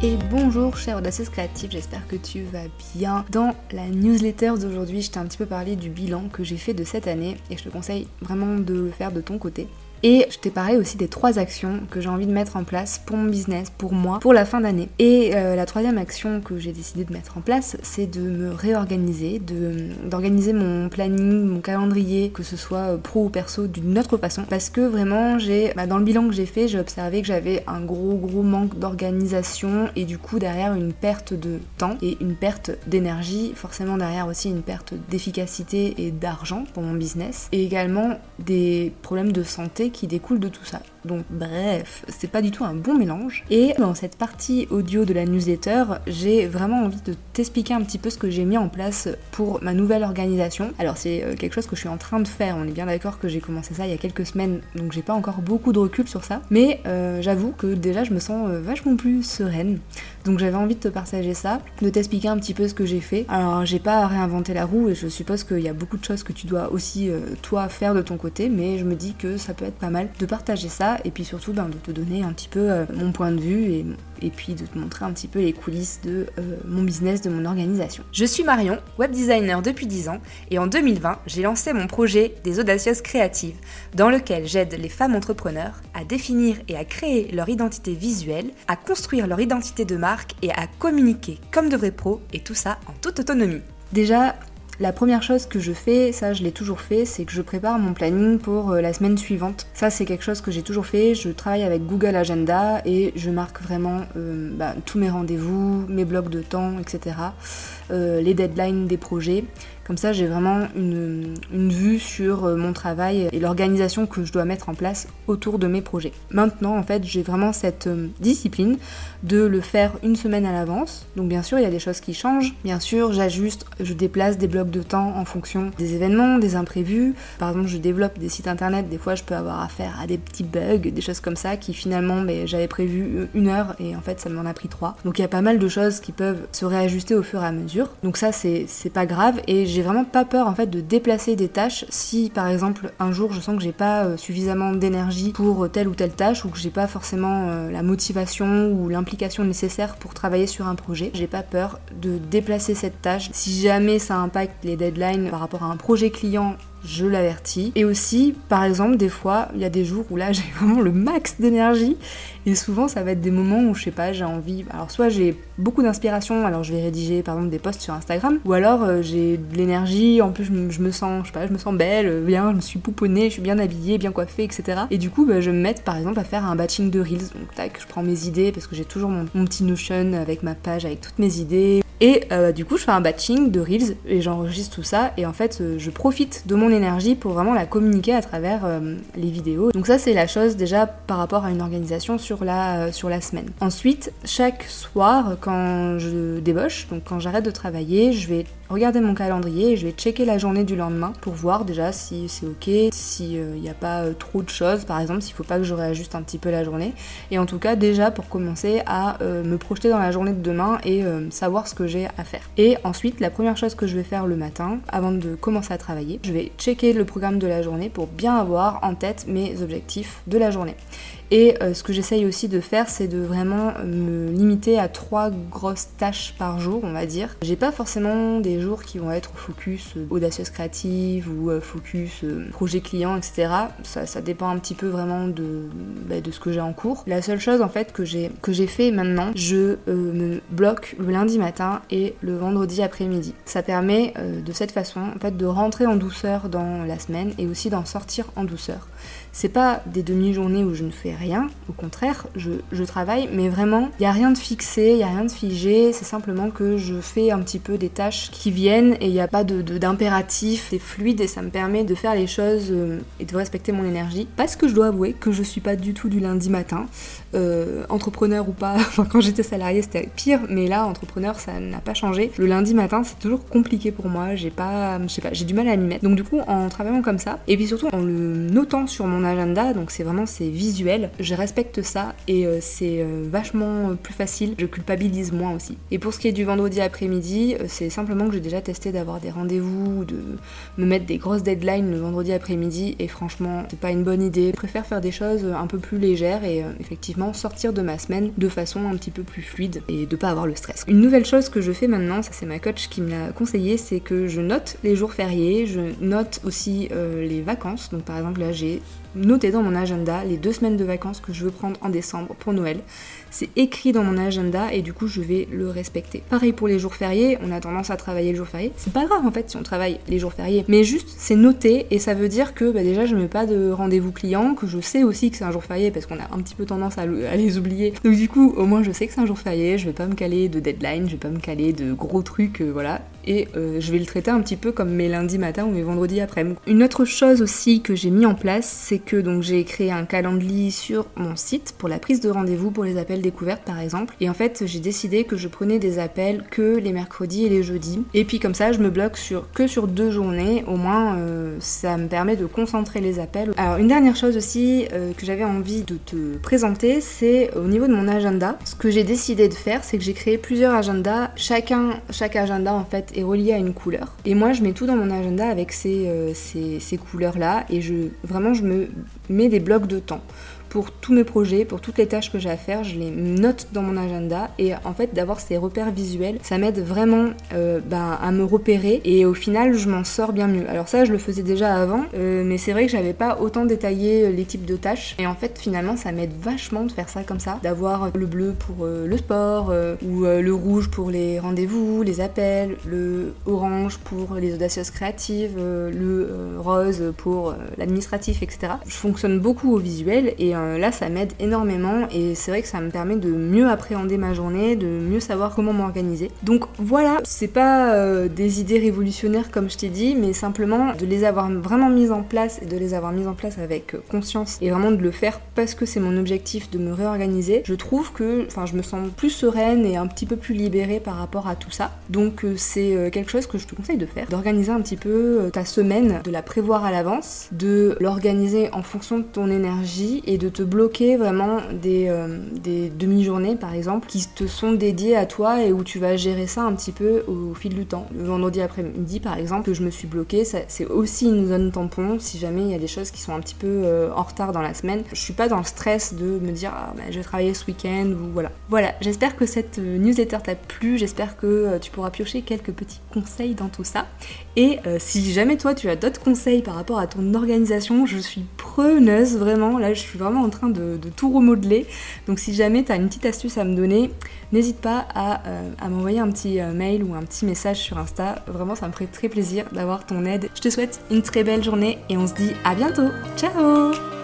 Et bonjour chère audacieuse créative, j'espère que tu vas bien. Dans la newsletter d'aujourd'hui, je t'ai un petit peu parlé du bilan que j'ai fait de cette année et je te conseille vraiment de le faire de ton côté. Et je t'ai parlé aussi des trois actions que j'ai envie de mettre en place pour mon business, pour moi, pour la fin d'année. Et euh, la troisième action que j'ai décidé de mettre en place, c'est de me réorganiser, d'organiser mon planning, mon calendrier, que ce soit euh, pro ou perso, d'une autre façon. Parce que vraiment, j'ai, bah, dans le bilan que j'ai fait, j'ai observé que j'avais un gros gros manque d'organisation et du coup derrière une perte de temps et une perte d'énergie, forcément derrière aussi une perte d'efficacité et d'argent pour mon business. Et également des problèmes de santé qui découle de tout ça. Donc bref, c'est pas du tout un bon mélange. Et dans cette partie audio de la newsletter, j'ai vraiment envie de t'expliquer un petit peu ce que j'ai mis en place pour ma nouvelle organisation. Alors c'est euh, quelque chose que je suis en train de faire, on est bien d'accord que j'ai commencé ça il y a quelques semaines, donc j'ai pas encore beaucoup de recul sur ça. Mais euh, j'avoue que déjà je me sens euh, vachement plus sereine. Donc j'avais envie de te partager ça, de t'expliquer un petit peu ce que j'ai fait. Alors j'ai pas réinventé la roue et je suppose qu'il y a beaucoup de choses que tu dois aussi toi faire de ton côté, mais je me dis que ça peut être pas mal de partager ça et puis surtout ben, de te donner un petit peu euh, mon point de vue et, puis de te montrer un petit peu les coulisses de euh, mon business, de mon organisation. Je suis Marion, web designer depuis 10 ans et en 2020 j'ai lancé mon projet des audacieuses créatives dans lequel j'aide les femmes entrepreneurs à définir et à créer leur identité visuelle, à construire leur identité de marque et à communiquer comme de vrais pros et tout ça en toute autonomie. Déjà, la première chose que je fais, ça je l'ai toujours fait, c'est que je prépare mon planning pour euh, la semaine suivante. Ça c'est quelque chose que j'ai toujours fait, je travaille avec Google Agenda et je marque vraiment euh, bah, tous mes rendez-vous, mes blocs de temps, etc. Euh, les deadlines des projets. Comme ça, j'ai vraiment une, vue sur euh, mon travail et l'organisation que je dois mettre en place autour de mes projets. Maintenant, en fait, j'ai vraiment cette euh, discipline de le faire une semaine à l'avance. Donc, bien sûr, il y a des choses qui changent. Bien sûr, j'ajuste, je déplace des blocs de temps en fonction des événements, des imprévus. Par exemple, je développe des sites internet. Des fois, je peux avoir affaire à des petits bugs, des choses comme ça qui finalement, ben, j'avais prévu une heure et en fait, ça m'en a pris trois. Donc, il y a pas mal de choses qui peuvent se réajuster au fur et à mesure. Donc, ça, c'est pas grave et j'ai vraiment pas peur en fait de déplacer des tâches si par exemple un jour je sens que j'ai pas euh, suffisamment d'énergie pour telle ou telle tâche ou que j'ai pas forcément euh, la motivation ou l'implication nécessaire pour travailler sur un projet. J'ai pas peur de déplacer cette tâche si jamais ça impacte les deadlines par rapport à un projet client je l'avertis. Et aussi, par exemple, des fois, il y a des jours où là j'ai vraiment le max d'énergie. Et souvent, ça va être des moments où, je sais pas, j'ai envie. Alors, soit j'ai beaucoup d'inspiration, alors je vais rédiger par exemple des posts sur Instagram, ou alors euh, j'ai de l'énergie, en plus je me, sens, je sais pas, je me sens belle, bien, je me suis pouponnée, je suis bien habillée, bien coiffée, etc. Et du coup, bah, je me mets par exemple à faire un batching de Reels. Donc, tac, je prends mes idées parce que j'ai toujours mon petit Notion avec ma page, avec toutes mes idées. Et euh, du coup, je fais un batching de reels et j'enregistre tout ça. Et en fait, euh, je profite de mon énergie pour vraiment la communiquer à travers euh, les vidéos. Donc ça, c'est la chose déjà par rapport à une organisation sur la, sur la semaine. Ensuite, chaque soir, quand je débauche, donc quand j'arrête de travailler, je vais regarder mon calendrier et je vais checker la journée du lendemain pour voir déjà si c'est ok, s'il n'y a pas trop de choses, par exemple, s'il faut pas que je réajuste un petit peu la journée. Et en tout cas, déjà pour commencer à me projeter dans la journée de demain et savoir ce que j'ai à faire. Et ensuite, la première chose que je vais faire le matin, avant de commencer à travailler, je vais checker le programme de la journée pour bien avoir en tête mes objectifs de la journée. Et euh, ce que j'essaye aussi de faire, c'est de vraiment me limiter à trois grosses tâches par jour, on va dire. J'ai pas forcément des jours qui vont être focus euh, audacieuse créative ou euh, focus projet client, etc. Ça, dépend un petit peu vraiment de, bah, de ce que j'ai en cours. La seule chose en fait que j'ai que j'ai fait maintenant, je me bloque le lundi matin et le vendredi après-midi. Ça permet de cette façon en fait de rentrer en douceur dans la semaine et aussi d'en sortir en douceur. C'est pas des demi-journées où je ne fais rien, au contraire, je, travaille, mais vraiment, il n'y a rien de fixé, il n'y a rien de figé, c'est simplement que je fais un petit peu des tâches qui viennent et il n'y a pas d'impératif, de, c'est fluide et ça me permet de faire les choses euh, et de respecter mon énergie. Parce que je dois avouer que je suis pas du tout du lundi matin, euh, entrepreneur ou pas, quand j'étais salarié c'était pire, mais là entrepreneur ça n'a pas changé. Le lundi matin c'est toujours compliqué pour moi, j'ai pas, je sais pas, j'ai du mal à m'y mettre. Donc du coup en travaillant comme ça, et puis surtout en le notant sur mon agenda, donc c'est vraiment c'est visuel, je respecte ça et euh, c'est euh, vachement plus facile, je culpabilise moins aussi. Et pour ce qui est du vendredi après-midi, c'est simplement que j'ai déjà testé d'avoir des rendez-vous, de me mettre des grosses deadlines le vendredi après-midi et franchement, c'est pas une bonne idée. Je préfère faire des choses un peu plus légères et euh, effectivement sortir de ma semaine de façon un petit peu plus fluide et de pas avoir le stress. Une nouvelle chose que je fais maintenant, ça c'est ma coach qui me l'a conseillé, c'est que je note les jours fériés, je note aussi euh, les vacances. Donc par exemple là j'ai noté dans mon agenda les deux semaines de vacances que je veux prendre en décembre pour Noël. C'est écrit dans mon agenda et du coup je vais le respecter. Pareil pour les jours fériés, on a tendance à travailler le jour férié. C'est pas grave en fait si on travaille les jours fériés, mais juste c'est noté et ça veut dire que bah, déjà je mets pas de rendez-vous client, que je sais aussi que c'est un jour férié parce qu'on a un petit peu tendance à, les oublier. Donc du coup au moins je sais que c'est un jour férié, je vais pas me caler de deadline, je vais pas me caler de gros trucs, euh, voilà. Et euh, je vais le traiter un petit peu comme mes lundis matin ou mes vendredis après. Une autre chose aussi que j'ai mis en place, c'est que donc j'ai créé un calendrier sur mon site pour la prise de rendez-vous pour les appels découverte par exemple. Et en fait, j'ai décidé que je prenais des appels que les mercredis et les jeudis. Et puis comme ça, je me bloque sur, que sur deux journées. Au moins, euh, ça me permet de concentrer les appels. Alors une dernière chose aussi euh, que j'avais envie de te présenter, c'est au niveau de mon agenda. Ce que j'ai décidé de faire, c'est que j'ai créé plusieurs agendas. Chaque agenda en fait relié à une couleur. Et moi, je mets tout dans mon agenda avec ces, euh, ces couleurs-là. Et je, vraiment, je me mets des blocs de temps pour tous mes projets, pour toutes les tâches que j'ai à faire, je les note dans mon agenda et en fait d'avoir ces repères visuels, ça m'aide vraiment euh, ben, à me repérer et au final je m'en sors bien mieux. Alors ça je le faisais déjà avant, euh, mais c'est vrai que j'avais pas autant détaillé euh, les types de tâches et en fait finalement ça m'aide vachement de faire ça comme ça, d'avoir le bleu pour le sport ou le rouge pour les rendez-vous, les appels, le orange pour les audacieuses créatives, le rose pour l'administratif, etc. Je fonctionne beaucoup au visuel et là, ça m'aide énormément et c'est vrai que ça me permet de mieux appréhender ma journée, de mieux savoir comment m'organiser. Donc voilà, c'est pas euh, des idées révolutionnaires comme je t'ai dit, mais simplement de les avoir vraiment mises en place et de les avoir mises en place avec euh, conscience et vraiment de le faire parce que c'est mon objectif de me réorganiser. Je trouve que, enfin, je me sens plus sereine et un petit peu plus libérée par rapport à tout ça. Donc c'est quelque chose que je te conseille de faire, d'organiser un petit peu ta semaine, de la prévoir à l'avance, de l'organiser en fonction de ton énergie et de te bloquer vraiment euh, des, demi-journées par exemple qui te sont dédiées à toi et où tu vas gérer ça un petit peu au, fil du temps. Le vendredi après-midi par exemple que je me suis bloquée, c'est aussi une zone tampon si jamais il y a des choses qui sont un petit peu euh, en retard dans la semaine. Je suis pas dans le stress de me dire ah, bah, je vais travailler ce week-end ou voilà. Voilà, j'espère que cette euh, newsletter t'a plu, j'espère que tu pourras piocher quelques petits conseils dans tout ça. Et si jamais toi tu as d'autres conseils par rapport à ton organisation, je suis preneuse vraiment, là je suis vraiment en train de, tout remodeler. Donc si jamais tu as une petite astuce à me donner, n'hésite pas à, euh, m'envoyer un petit euh, mail ou un petit message sur Insta. Vraiment, ça me ferait très plaisir d'avoir ton aide. Je te souhaite une très belle journée et on se dit à bientôt. Ciao